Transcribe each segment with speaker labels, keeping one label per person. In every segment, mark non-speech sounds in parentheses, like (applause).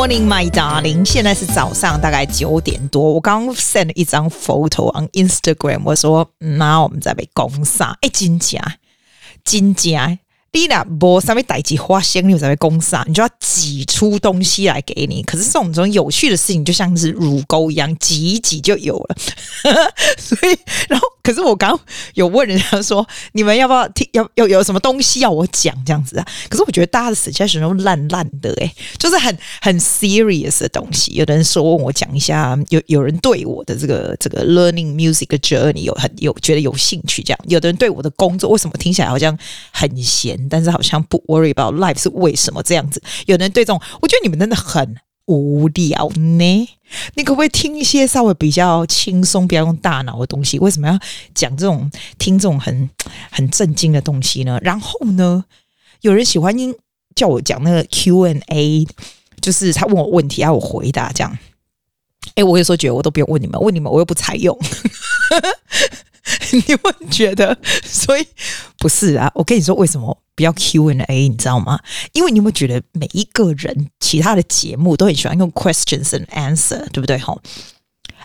Speaker 1: morning, my darling。现在是早上，大概九点多。我刚 send 了一张 photo on Instagram，我说：“那、嗯、我们在被攻杀。”哎，真假？真假？你那波上面逮几花仙，你在被攻杀，你就要挤出东西来给你。可是这种这种有趣的事情，就像是乳沟一样，挤一挤就有了。(laughs) 所以，然后。可是我刚有问人家说，你们要不要听？要有有什么东西要我讲这样子啊？可是我觉得大家的 suggestion 都烂烂的诶、就是很很 serious 的东西。有的人说问我讲一下，有有人对我的这个这个 learning music journey 有很有觉得有兴趣这样。有的人对我的工作为什么听起来好像很闲，但是好像不 worry about life 是为什么这样子？有的人对这种，我觉得你们真的很。无聊呢？你可不可以听一些稍微比较轻松、不要用大脑的东西？为什么要讲这种听这种很很震惊的东西呢？然后呢，有人喜欢叫我讲那个 Q&A，就是他问我问题，要我回答这样。哎，我有时候觉得我都不用问你们，问你们我又不采用。(laughs) 你会觉得，所以不是啊？我跟你说，为什么不要 Q&A？你知道吗？因为你有没有觉得每一个人其他的节目都很喜欢用 questions and answer，对不对？吼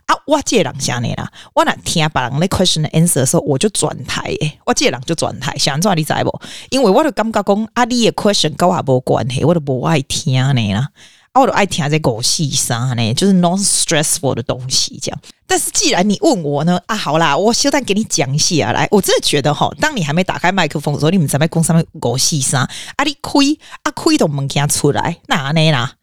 Speaker 1: 啊！我这人想你啦，我那听别人的 question and answer 的时候，我就转台诶，我这人就转台，想做你知不？因为我就感觉讲啊，你的 question 跟我无关系，我都不爱听你啦。啊、我都爱听这狗戏啥呢？就是 non-stressful 的东西，这样。但是既然你问我呢，啊，好啦，我现在给你讲一下来。我真的觉得哈，当你还没打开麦克风的时候，你们在麦克风上面狗戏啥？啊，你亏啊开都门给出来，那呢啦？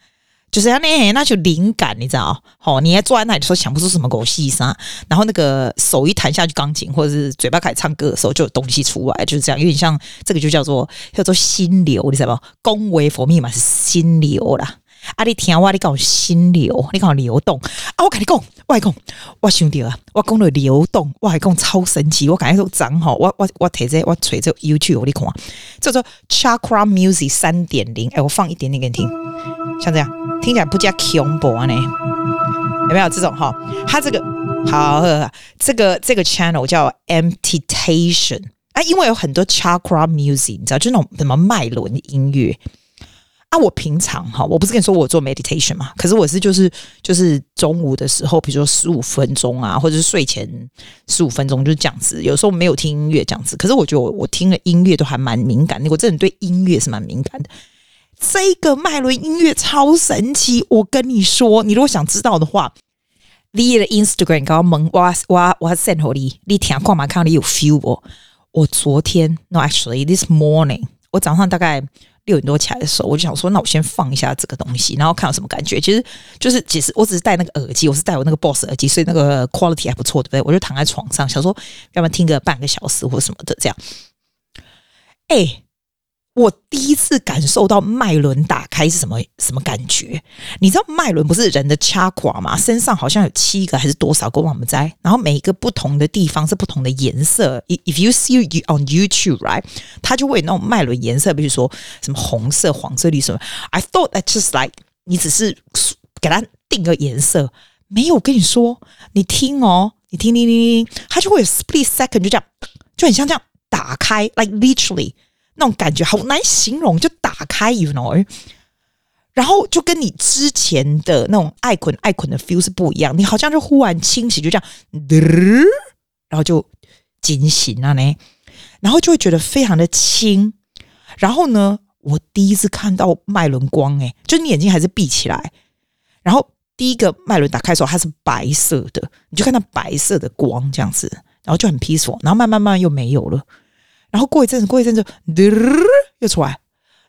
Speaker 1: 就是那呢，那就灵感，你知道？好，你还坐在那里说想不出什么狗戏啥，然后那个手一弹下去钢琴，或者是嘴巴开始唱歌的时候，就有东西出来，就是这样。有点像这个就叫做叫做心流，你知道不？恭维佛密码是心流啦。啊！你听我，你讲心流，你讲流动啊！我跟你讲，我讲，我兄弟啊，我讲了流动，我还讲超神奇，我感觉都长好，我我我睇这，我锤这 YouTube，你看，叫做 Chakra Music 三点零，哎，我放一点点给你听，像这样，听起来不加恐怖呢？有没有这种哈？它这个好，呵呵这个这个 channel 叫 Meditation 啊，因为有很多 Chakra Music，你知道，就那种什么脉轮音乐。啊，我平常哈，我不是跟你说我做 meditation 嘛？可是我是就是就是中午的时候，比如说十五分钟啊，或者是睡前十五分钟，就是这样子。有时候没有听音乐这样子，可是我觉得我我听了音乐都还蛮敏感的。我真的对音乐是蛮敏感的。这个脉轮音乐超神奇，我跟你说，你如果想知道的话，你的 Instagram 给我问我我我 send 给你，你听看嘛，看你有 feel 不？我昨天 no actually this morning，我早上大概。六点多起来的时候，我就想说，那我先放一下这个东西，然后看有什么感觉。其实就是，其实我只是戴那个耳机，我是戴我那个 Boss 耳机，所以那个 quality 还不错，对不对？我就躺在床上，想说要不要听个半个小时或什么的这样。哎。我第一次感受到脉轮打开是什么什么感觉？你知道脉轮不是人的掐垮吗？身上好像有七个还是多少个？我们在，然后每一个不同的地方是不同的颜色。If you see on YouTube, right，它就会有那种脉轮颜色，比如说什么红色、黄色、绿色。I thought that just like 你只是给它定个颜色，没有。跟你说，你听哦，你听听听听，它就会有 split second 就这样，就很像这样打开，like literally。那种感觉好难形容，就打开，you know，然后就跟你之前的那种爱困爱困的 feel 是不一样，你好像就忽然清醒，就这样，然后就惊醒了呢，然后就会觉得非常的轻，然后呢，我第一次看到脉轮光，诶，就你眼睛还是闭起来，然后第一个脉轮打开的时候，它是白色的，你就看到白色的光这样子，然后就很 peaceful，然后慢慢慢慢又没有了。然后过一阵子，过一阵子，又出来，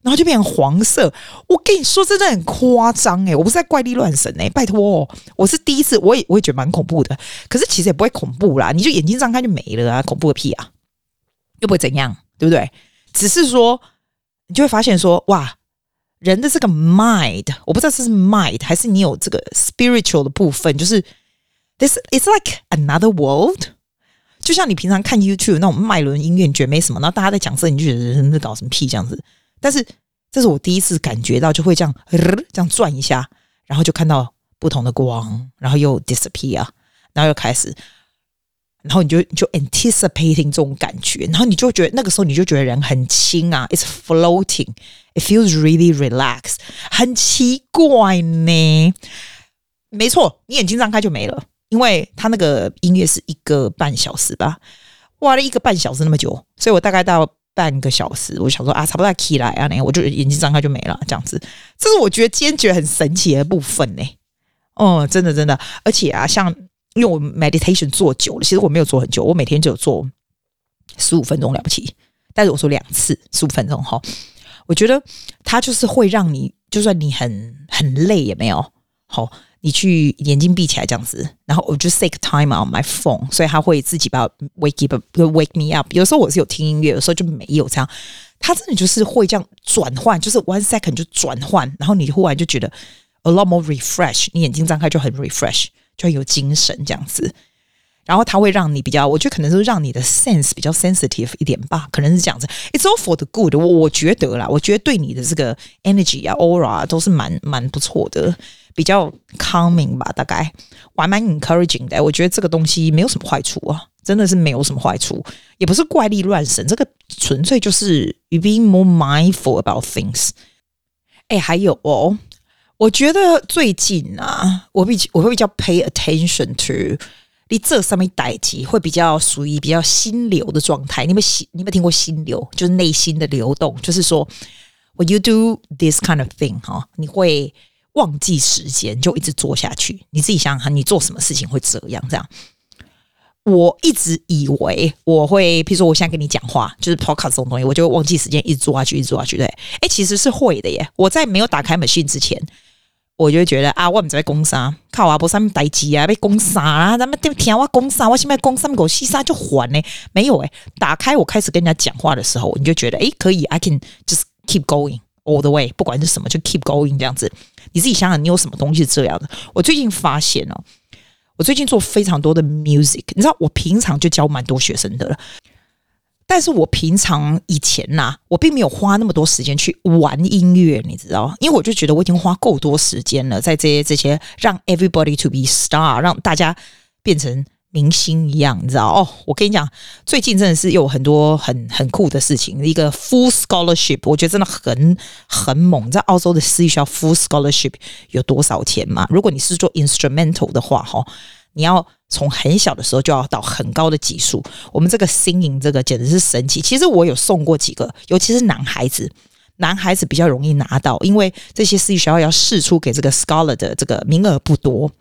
Speaker 1: 然后就变成黄色。我跟你说，真的很夸张诶，我不是在怪力乱神诶，拜托，我是第一次，我也我也觉得蛮恐怖的。可是其实也不会恐怖啦，你就眼睛张开就没了啊，恐怖个屁啊，又不会怎样，对不对？只是说你就会发现说，哇，人的这个 mind，我不知道这是 mind 还是你有这个 spiritual 的部分，就是 this is like another world。就像你平常看 YouTube 那种脉轮音乐，你觉得没什么，然后大家在讲这，你就觉得人在搞什么屁这样子。但是这是我第一次感觉到，就会这样、呃、这样转一下，然后就看到不同的光，然后又 disappear，然后又开始，然后你就你就 anticipating 这种感觉，然后你就觉得那个时候你就觉得人很轻啊，it's floating，it feels really relax，很奇怪呢。没错，你眼睛张开就没了，因为他那个音乐是一个半小时吧，哇了一个半小时那么久，所以我大概到半个小时，我想说啊，差不多起来啊，那我就眼睛张开就没了，这样子，这是我觉得坚决很神奇的部分呢。哦，真的真的，而且啊，像因为我 meditation 做久了，其实我没有做很久，我每天只有做十五分钟了不起，但是我说两次十五分钟哈，我觉得它就是会让你，就算你很很累也没有好。你去眼睛闭起来这样子，然后我就 take time on my phone，所以他会自己把 wake up wake me up。有时候我是有听音乐，有时候就没有这样。他真的就是会这样转换，就是 one second 就转换，然后你忽然就觉得 a lot more refresh，你眼睛张开就很 refresh，就很有精神这样子。然后它会让你比较，我觉得可能是让你的 sense 比较 sensitive 一点吧，可能是这样子。It's all for the good，我我觉得啦，我觉得对你的这个 energy 啊 aura 啊都是蛮蛮不错的。比较 calming 吧，大概我还蛮 encouraging 的。我觉得这个东西没有什么坏处啊，真的是没有什么坏处，也不是怪力乱神，这个纯粹就是 you being more mindful about things。哎，还有哦，我觉得最近啊，我比我会比较 pay attention to 你这上面代志会比较属于比较心流的状态。你有没有心？你有没有听过心流？就是内心的流动，就是说，when you do this kind of thing 哈，你会。忘记时间就一直做下去，你自己想想看，你做什么事情会这样？这样，我一直以为我会，譬如说我现在跟你讲话，就是 podcast 这种东西，我就会忘记时间，一直做下去，一直做下去。对，哎，其实是会的耶。我在没有打开 machine 之前，我就会觉得啊，我们在攻杀，靠啊，不上面待机啊，被攻杀啊，咱们听我攻杀，我现在攻杀狗西杀就还呢？没有哎，打开我开始跟人家讲话的时候，你就觉得哎，可以，I can just keep going。All the way，不管是什么，就 keep going 这样子。你自己想想，你有什么东西是这样的？我最近发现哦，我最近做非常多的 music。你知道，我平常就教蛮多学生的了，但是我平常以前呐、啊，我并没有花那么多时间去玩音乐，你知道？因为我就觉得我已经花够多时间了，在这些这些让 everybody to be star，让大家变成。明星一样，你知道哦？我跟你讲，最近真的是有很多很很酷的事情。一个 full scholarship，我觉得真的很很猛。在澳洲的私立学校 full scholarship 有多少钱吗？如果你是做 instrumental 的话，哈，你要从很小的时候就要到很高的级数。我们这个星营这个简直是神奇。其实我有送过几个，尤其是男孩子，男孩子比较容易拿到，因为这些私立学校要试出给这个 scholar 的这个名额不多。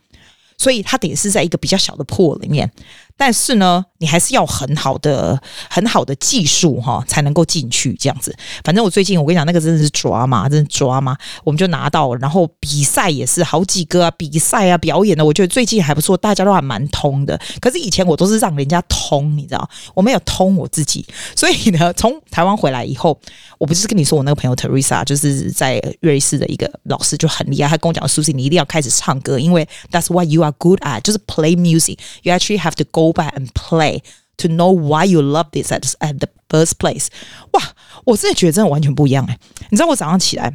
Speaker 1: 所以他得是在一个比较小的 pool 里面，但是呢，你还是要很好的、很好的技术哈，才能够进去这样子。反正我最近我跟你讲，那个真的是抓嘛，真的抓嘛，我们就拿到了。然后比赛也是好几个啊，比赛啊，表演的，我觉得最近还不错，大家都还蛮通的。可是以前我都是让人家通，你知道，我没有通我自己。所以呢，从台湾回来以后，我不是跟你说我那个朋友 Teresa 就是在瑞士的一个老师就很厉害，他跟我讲，Susie 你一定要开始唱歌，因为 That's what you are good at，就是 play music。You actually have to go Go back and play to know why you love this at at the first place。哇，我真的觉得真的完全不一样哎！你知道我早上起来，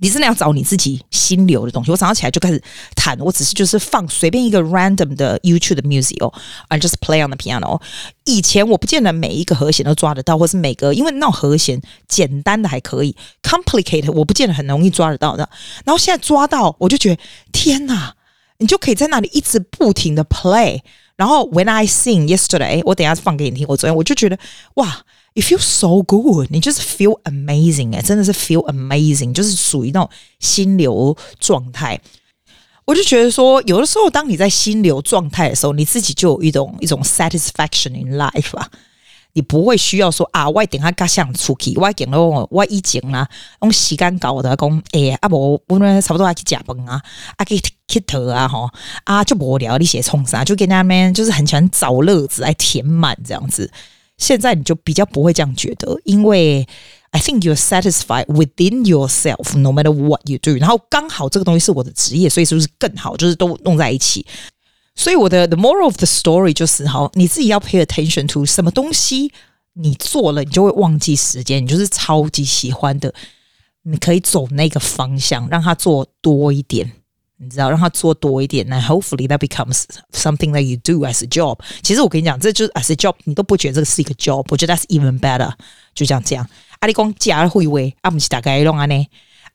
Speaker 1: 你真的要找你自己心流的东西。我早上起来就开始弹，我只是就是放随便一个 random 的 YouTube 的 music 哦，I just play on the piano。以前我不见得每一个和弦都抓得到，或是每个因为那种和弦简单的还可以，complicated 我不见得很容易抓得到的。然后现在抓到，我就觉得天哪！你就可以在那里一直不停的 play，然后 When I sing yesterday，我等一下放给你听。我昨天我就觉得哇，you feel so good，你就是 feel amazing 哎，真的是 feel amazing，就是属于那种心流状态。我就觉得说，有的时候当你在心流状态的时候，你自己就有一种一种 satisfaction in life 啊。你不会需要说啊，我等下加想出去，我等咯，我以前啦，用时间搞的讲，哎，啊无，我们差不多还去食饭啊，啊去去头啊，吼，啊就无聊，你写冲啥，就跟他们就是很喜欢找乐子来填满这样子。现在你就比较不会这样觉得，因为 I think you're satisfied within yourself, no matter what you do。然后刚好这个东西是我的职业，所以是不是更好？就是都弄在一起。所以我的 the moral of the story 就是好，你自己要 pay attention to 什么东西，你做了你就会忘记时间，你就是超级喜欢的，你可以走那个方向，让它做多一点，你知道，让他做多一点，那 hopefully that becomes something that you do as a job。其实我跟你讲，这就是 as a job，你都不觉得这个是一个 job，我觉得 that's even better。就这样这样，阿里讲加会位，阿姆是大概弄安呢？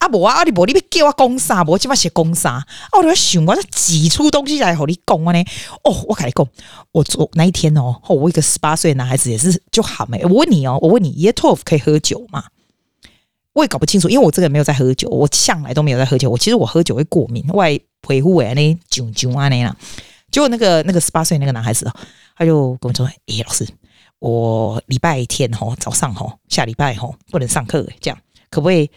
Speaker 1: 阿伯啊，阿里伯，你别叫我讲啥，我起码写讲啥。啊，我在想，我在挤出东西来和你讲啊呢。哦，我跟你讲，我昨那一天哦，我一个十八岁的男孩子也是就喊没。我问你哦，我问你，Year Twelve 可以喝酒吗？我也搞不清楚，因为我这个人没有在喝酒，我向来都没有在喝酒。我其实我喝酒会过敏，我还皮肤诶那囧囧啊那样。结果那个那个十八岁那个男孩子哦，他就跟我说：“诶、老师，我礼拜天吼早上吼下礼拜吼不能上课，这样可不可以？”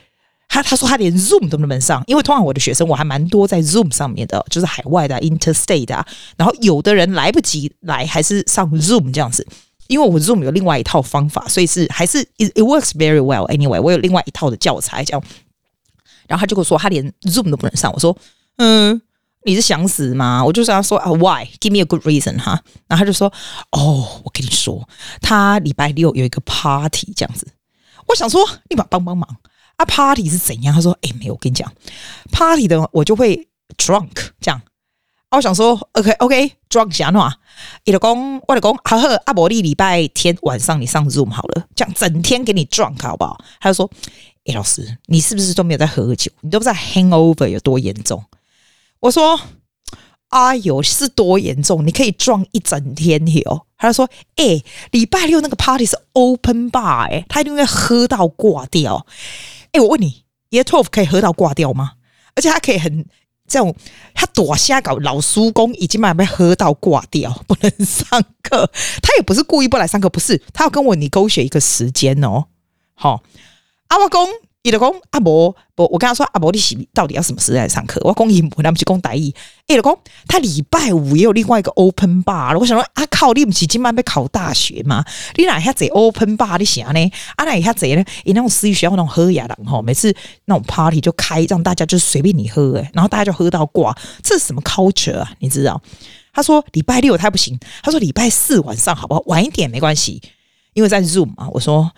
Speaker 1: 他他说他连 Zoom 都不能上，因为通常我的学生我还蛮多在 Zoom 上面的，就是海外的、Interstate 啊。然后有的人来不及来，还是上 Zoom 这样子。因为我 Zoom 有另外一套方法，所以是还是 it, works very well anyway。我有另外一套的教材，这样。然后他就跟我说，他连 Zoom 都不能上。我说，嗯，你是想死吗？我就想说啊，Why？Give me a good reason 哈。然后他就说，哦，我跟你说，他礼拜六有一个 party 这样子。我想说，立马帮帮忙啊！Party 是怎样？他说，哎，没有，我跟你讲，Party 的我就会 drunk 这样。我想说，OK，OK，drunk 啥喏？伊就讲，我就讲，好好，阿伯利礼拜天晚上你上 Zoom 好了，这样整天给你 drunk 好不好？他就说，诶、老师，你是不是都没有在喝酒？你都不知道 hangover 有多严重？我说，哎呦，是多严重？你可以撞一整天哟。他就说，诶、礼拜六那个 party 是 open bar，诶、他一定会喝到挂掉。诶、我问你，Year Twelve 可以喝到挂掉吗？而且他可以很。这种他躲虾搞，老叔公已经慢慢喝到挂掉，(laughs) 不能上课。他也不是故意不来上课，不是他要跟我你勾选一个时间哦。好，阿公。伊就讲阿伯，不，我跟他说阿伯，你是到底要什么时间上课？我讲英文，他们去讲台语。伊就讲他礼拜五也有另外一个 open bar。我想说，啊靠，你不是今晚要考大学吗？你哪下子 open bar 你想呢？啊，哪一下子呢？以那种私立学校那种喝雅郎哈，每次那种 party 就开，让大家就随便你喝诶，然后大家就喝到挂，这是什么 culture 啊？你知道？他说礼拜六他不行，他说礼拜四晚上好不好？晚一点没关系，因为在 Zoom 嘛。我说。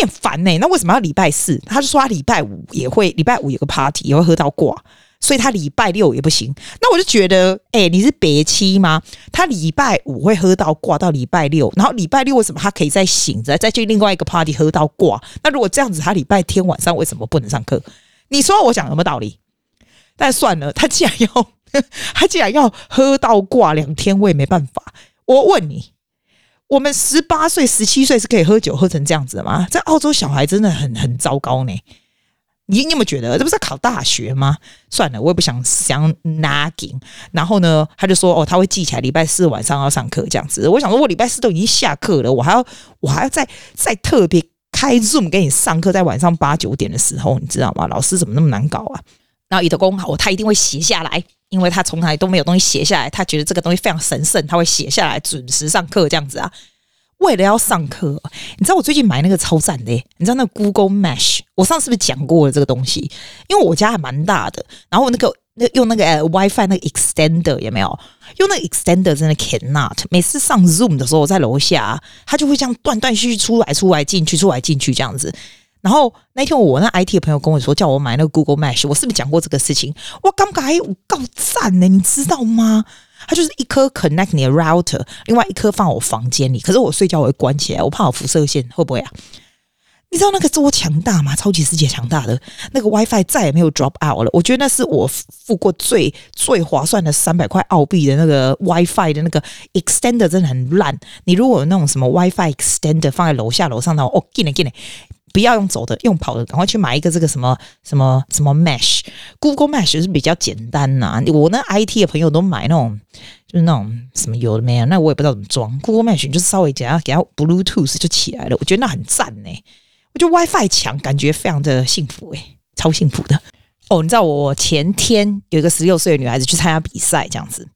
Speaker 1: 很烦呢、那为什么要礼拜四？他就说他礼拜五也会，礼拜五有个 party 也会喝到挂，所以他礼拜六也不行。那我就觉得，哎、你是别妻吗？他礼拜五会喝到挂到礼拜六，然后礼拜六为什么他可以再醒着再去另外一个 party 喝到挂？那如果这样子，他礼拜天晚上为什么不能上课？你说我讲有没有道理？但算了，他既然要，(laughs) 他既然要喝到挂两天，我也没办法。我问你。我们十八岁、十七岁是可以喝酒喝成这样子的吗？在澳洲，小孩真的很很糟糕呢。你你有没有觉得这不是考大学吗？算了，我也不想想 nagging。然后呢，他就说哦，他会记起来礼拜四晚上要上课这样子。我想说，我礼拜四都已经下课了，我还要我还要再再特别开 Zoom 给你上课，在晚上八九点的时候，你知道吗？老师怎么那么难搞啊？然后伊德公好，他一定会写下来。因为他从来都没有东西写下来，他觉得这个东西非常神圣，他会写下来，准时上课这样子啊。为了要上课，你知道我最近买那个超赞的，你知道那 Google Mesh，我上次是不是讲过了这个东西？因为我家还蛮大的，然后那个那用那个 WiFi 那个 extender 有没有？用那个 extender 真的 cannot，每次上 Zoom 的时候我在楼下，他就会这样断断续续出来出来进去出来进去这样子。然后那天我那 IT 的朋友跟我说，叫我买那个 Google Mesh，我是不是讲过这个事情？我刚刚还够赞呢，你知道吗？它就是一颗 connect 你的 router，另外一颗放我房间里。可是我睡觉我会关起来，我怕我辐射线会不会啊？你知道那个多强大吗？超级世界强大的那个 WiFi 再也没有 drop out 了。我觉得那是我付过最最划算的三百块澳币的那个 WiFi 的那个 extender，真的很烂。你如果有那种什么 WiFi extender 放在楼下楼上的话，哦，进来进来。不要用走的，用跑的，赶快去买一个这个什么什么什么 Mesh，Google Mesh 是比较简单呐、我那 IT 的朋友都买那种，就是那种什么有的没有，那我也不知道怎么装。Google Mesh 就是稍微简单，给它 Bluetooth 就起来了。我觉得那很赞呢。我觉得 WiFi 强，感觉非常的幸福诶，超幸福的。哦，你知道我前天有一个十六岁的女孩子去参加比赛，这样子。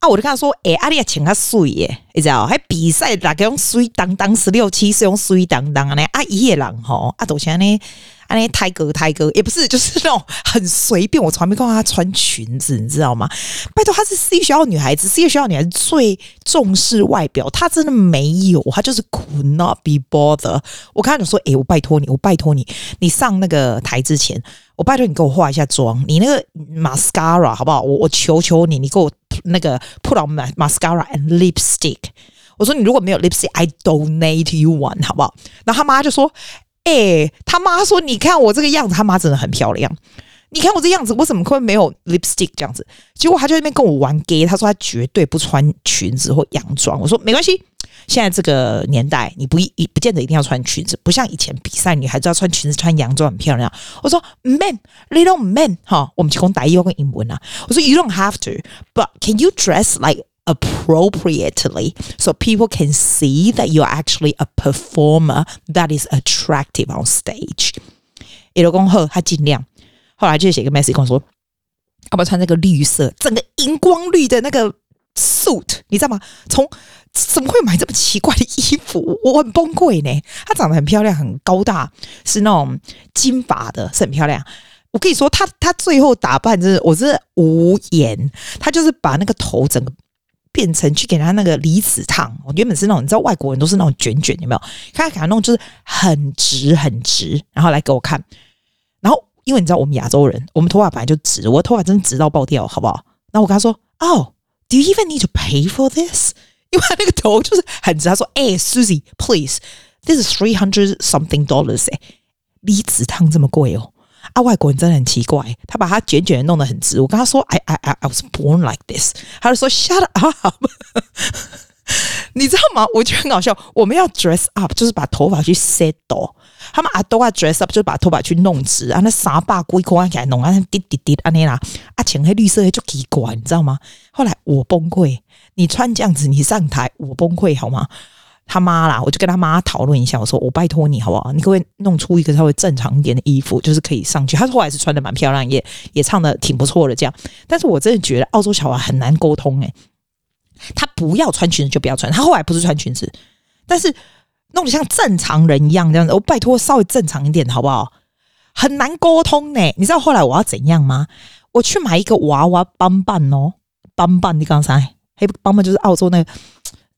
Speaker 1: 啊！我就跟他说：“哎、阿丽亚请他水耶，你知道？还比赛哪个用水当当十六七岁用水当当啊？那阿姨也人吼，啊，都像呢，啊，那泰哥泰哥也不是，就是那种很随便。我从来没看到她穿裙子，你知道吗？拜托，她是私立学校女孩子，私立学校女孩子最重视外表，她真的没有，她就是 could not be bothered。我刚才就说，哎、我拜托你，我拜托你，你上那个台之前，我拜托你给我化一下妆，你那个 mascara 好不好？我我求求你，你给我那个 put on mascara and lipstick。我说你如果没有 lipstick，I donate you one，好不好？然后他妈就说：“哎、欸，他妈说你看我这个样子，他妈真的很漂亮。你看我这样子，我怎么会没有 lipstick 这样子？结果他就在那边跟我玩 gay，他说他绝对不穿裙子或洋装。我说没关系，现在这个年代你不一不见得一定要穿裙子，不像以前比赛女孩子要穿裙子、穿洋装很漂亮。我说 man，little man，哈，我们提供打英文跟英文啊。我说 you don't have to，but can you dress like？” appropriately so people can see that you are actually a performer that is attractive on stage。一路恭贺他尽量，后来就写个 message 跟我说，要不要穿那个绿色，整个荧光绿的那个 suit，你知道吗？从怎么会买这么奇怪的衣服？我很崩溃呢。她长得很漂亮，很高大，是那种金发的，是很漂亮。我跟你说，她她最后打扮真是，我真的无言。她就是把那个头整个。变成去给他那个离子烫，我原本是那种，你知道外国人都是那种卷卷，有没有？他给他弄就是很直很直，然后来给我看。因为你知道我们亚洲人，我们头发本来就直，我头发真的直到爆掉，好不好？然后我跟他说：“Oh, do you even need to pay for this？” (laughs) 因为他那个头就是很直。他说：“哎、，Susie, please, this is three hundred something dollars。哎，离子烫这么贵哦。”啊，外国人真的很奇怪，他把他卷卷的弄得很直。我跟他说，I I I I was born like this。他就说，Shut up。(laughs) 你知道吗？我觉得很搞笑。我们要 dress up，就是把头发去 set 到。他们啊都啊 dress up，就把头发去弄直啊。那啥把龟块起来弄啊，滴滴滴啊那啦。啊，浅黑绿色就奇怪，你知道吗？后来我崩溃。你穿这样子，你上台，我崩溃好吗？他妈啦，我就跟他妈讨论一下，我说我拜托你好不好？你可不可以弄出一个稍微正常一点的衣服，就是可以上去。他说后来是穿的蛮漂亮，也也唱的挺不错的这样。但是我真的觉得澳洲小孩很难沟通诶、他不要穿裙子就不要穿。他后来不是穿裙子，但是弄得像正常人一样这样子。我拜托稍微正常一点好不好？很难沟通呢、你知道后来我要怎样吗？我去买一个娃娃帮办哦，帮办你刚才嘿，帮办就是澳洲那个。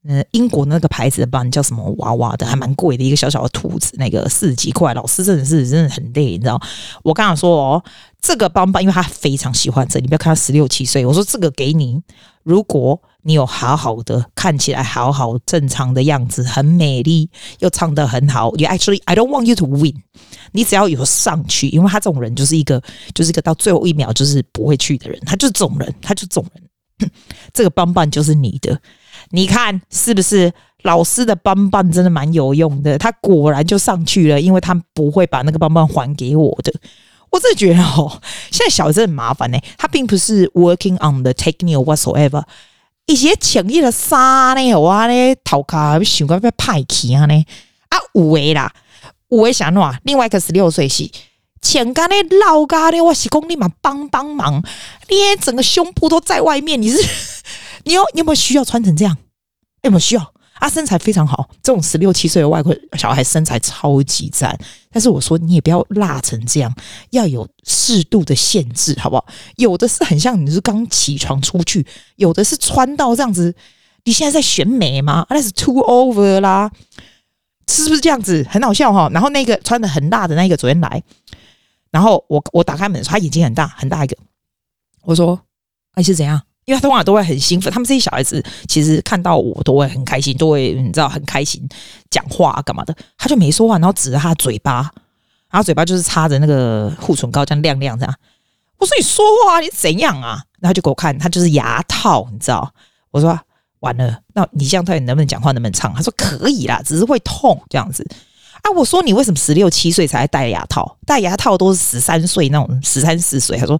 Speaker 1: 嗯，英国那个牌子的包叫什么娃娃的，还蛮贵的，一个小小的兔子，那个四十几块。老师真的是真的很累，你知道？我刚刚说哦，这个包包，因为他非常喜欢这，你不要看他十六七岁。我说这个给你，如果你有好好的看起来好好正常的样子，很美丽又唱得很好，You actually I don't want you to win。你只要有上去，因为他这种人就是一个就是一个到最后一秒就是不会去的人，他就是这种人，他就是这种人。(coughs) 这个包包就是你的。你看是不是老师的棒棒真的蛮有用的？他果然就上去了，因为他不会把那个棒棒还给我的。我真的觉得哦，现在小孩子很麻烦呢。他并不是 working on the technique whatsoever。一些潜力的衫呢，我咧头壳想过要歹去啊呢啊有的啦，有的想喏，另外一个十六岁是穿干咧老家咧，我是讲你嘛帮帮忙，你整个胸部都在外面，你是。(laughs) 你有你有没有需要穿成这样？有没有需要？啊，身材非常好，这种十六七岁的外国小孩身材超级赞。但是我说你也不要辣成这样，要有适度的限制，好不好？有的是很像你是刚起床出去，有的是穿到这样子。你现在在选美吗？那是 too over 啦，是不是这样子？很好笑哈。然后那个穿的很辣的那个昨天来，然后我我打开门的时候，他眼睛很大很大一个。我说你是怎样？因为他通常都会很兴奋，他们这些小孩子其实看到我都会很开心，都会你知道很开心讲话干嘛的。他就没说话，然后指着他嘴巴，然后嘴巴就是擦着那个护唇膏，这样亮亮这样。我说你说话你怎样啊？然后就给我看，他就是牙套，你知道？我说完了，那你这样到底能不能讲话，能不能唱？他说可以啦，只是会痛这样子。啊，我说你为什么十六七岁才戴牙套？戴牙套都是十三岁那种十三四岁。他说。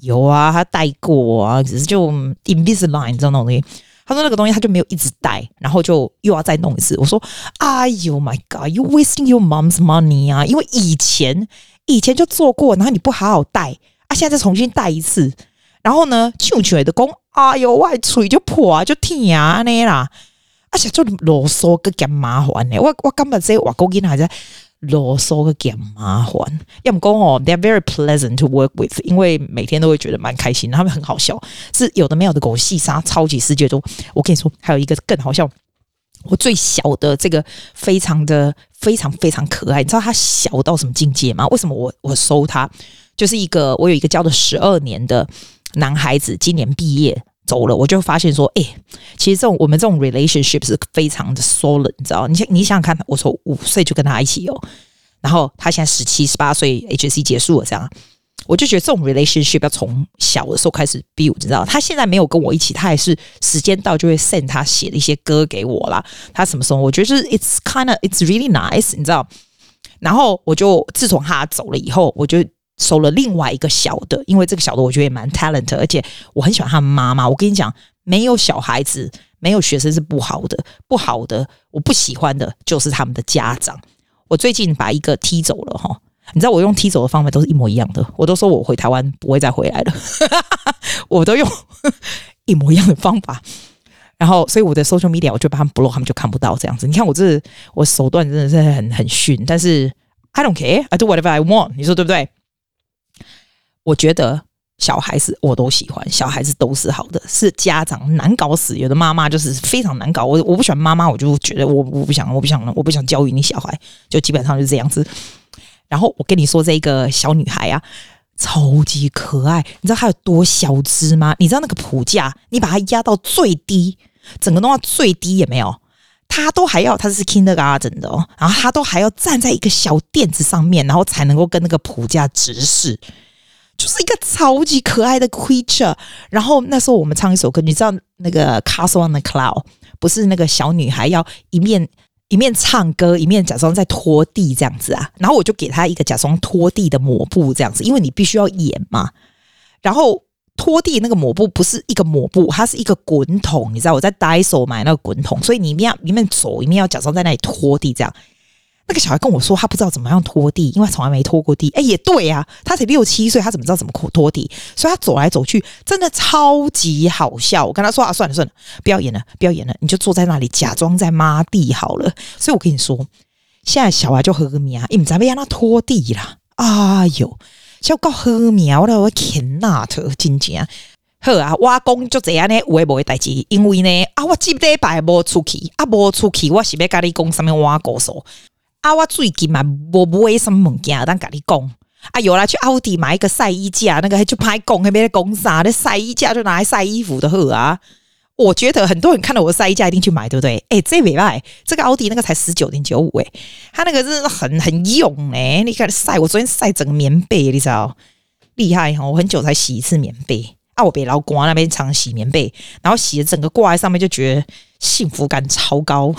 Speaker 1: 有啊，他戴过啊，只是就 Invisalign 这种东西。他说那个东西他就没有一直戴，然后就又要再弄一次。我说：“哎呦，My God，you wasting your mom's money 啊！因为以前以前就做过，然后你不好好戴啊，现在再重新戴一次。然后呢，舅舅的讲，哎呦，我嘴就破啊，就疼啊那啦，而且就啰嗦个咁麻烦呢。我我根本在我讲囡仔还在啰嗦个点麻烦。要么讲哦，they're very pleasant to work with，因为每天都会觉得蛮开心，他们很好笑，是有的没有的狗细沙，超级世界中。我跟你说，还有一个更好笑，我最小的这个非常的非常非常可爱，你知道它小到什么境界吗？为什么我我收它？就是一个我有一个教了十二年的男孩子，今年毕业。走了，我就发现说，哎、其实这种我们这种 relationship 是非常的 solid，你知道？你想，你想想看，我从五岁就跟他一起哦，然后他现在十七、十八岁，HC 结束了，这样，我就觉得这种 relationship 要从小的时候开始 build，你知道？他现在没有跟我一起，他还是时间到就会 send 他写的一些歌给我啦。他什么时候？我觉得是 it's kind of it's really nice，你知道？然后我就自从他走了以后，我就。收了另外一个小的，因为这个小的我觉得也蛮 talent，而且我很喜欢他们妈妈。我跟你讲，没有小孩子，没有学生是不好的，不好的，我不喜欢的就是他们的家长。我最近把一个踢走了哈，你知道我用踢走的方法都是一模一样的，我都说我回台湾不会再回来了，(laughs) 我都用 (laughs) 一模一样的方法。然后，所以我的 social media 我就把他们 block，他们就看不到这样子。你看我这我手段真的是很很逊，但是 I don't care，I do whatever I want，你说对不对？我觉得小孩子我都喜欢，小孩子都是好的，是家长难搞死。有的妈妈就是非常难搞，我我不喜欢妈妈，我就觉得我我不想，我不想，我不想教育你小孩，就基本上就是这样子。然后我跟你说，这个小女孩啊，超级可爱，你知道她有多小只吗？你知道那个谱架，你把它压到最低，整个弄到最低也没有，她都还要，她是 kindergarten 的哦，然后她都还要站在一个小垫子上面，然后才能够跟那个谱架直视。就是一个超级可爱的 creature，然后那时候我们唱一首歌，你知道那个 Castle on the Cloud，不是那个小女孩要一面一面唱歌，一面假装在拖地这样子啊，然后我就给她一个假装拖地的抹布这样子，因为你必须要演嘛，然后拖地那个抹布不是一个抹布，它是一个滚筒，你知道我在 Daiso 买那个滚筒，所以你一面要一面走，一面要假装在那里拖地这样。那个小孩跟我说，他不知道怎么样拖地，因为他从来没拖过地。哎，也对呀，他才六七岁，他怎么知道怎么拖地？所以他走来走去，真的超级好笑。我跟他说啊，算了算了，不要演了，不要演了，你就坐在那里假装在抹地好了。所以我跟你说，现在小孩就喝米啊，你们准备让他拖地啦。哎呦，就搞喝苗了，我天哪，特真正好啊！我讲就这样呢，我也不会代志，因为呢啊，我记得摆无出去啊，无出去，我是要跟你讲什么话故事。啊，我最近嘛，无买什么物件，但跟你讲，啊，有啦，去奥迪买一个晒衣架，那个就拍拱，那边讲啥？那晒衣架就拿来晒衣服的呵啊。我觉得很多人看到我晒衣架一定去买，对不对？诶、这没卖，这个奥迪那个才十九点九五，诶，他那个真是很很用诶、你看晒，我昨天晒整个棉被，你知道厉害哈？我很久才洗一次棉被啊，我北劳宫那边常洗棉被，然后洗的整个挂在上面，就觉得幸福感超高。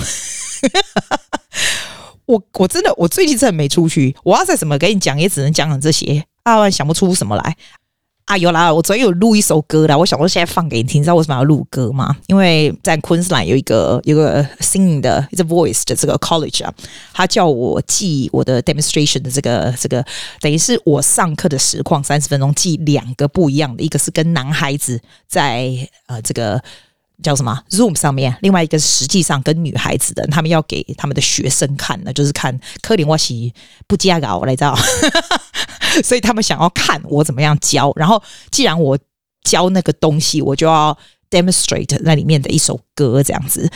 Speaker 1: 我我真的我最近真的没出去，我要再怎么跟你讲，也只能讲讲这些啊，想不出什么来啊。有啦，我昨天有录一首歌啦，我想说现在放给你听，你知道为什么要录歌吗？因为在昆士兰有一个有一个 singing 的，it's voice 的这个 college 啊，他叫我记我的 demonstration 的这个这个，等于是我上课的实况三十分钟记两个不一样的，一个是跟男孩子在呃这个。叫什么？Zoom 上面，另外一个实际上跟女孩子的，他们要给他们的学生看的，就是看柯林沃西不加稿来着，(laughs) 所以他们想要看我怎么样教。然后，既然我教那个东西，我就要 demonstrate 那里面的一首歌，这样子。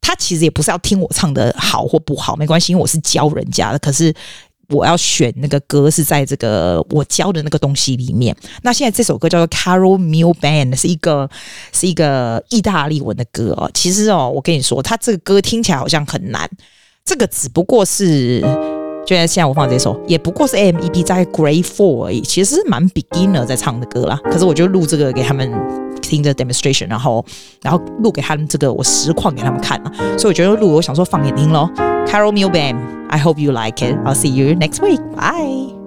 Speaker 1: 他其实也不是要听我唱的好或不好，没关系，因为我是教人家的。可是。我要选那个歌是在这个我教的那个东西里面。那现在这首歌叫做 Carol Meal Band，是一个是一个意大利文的歌哦。其实哦，我跟你说，它这个歌听起来好像很难。这个只不过是，就像现在我放这首，也不过是 A M E B 在 Grade Four 而已。其实是蛮 Beginner 在唱的歌啦。可是我就录这个给他们听的 Demonstration，然后然后录给他们这个我实况给他们看了。所以我觉得录，我想说放给您咯。Carol Meal Band。I hope you like it. I'll see you next week. Bye.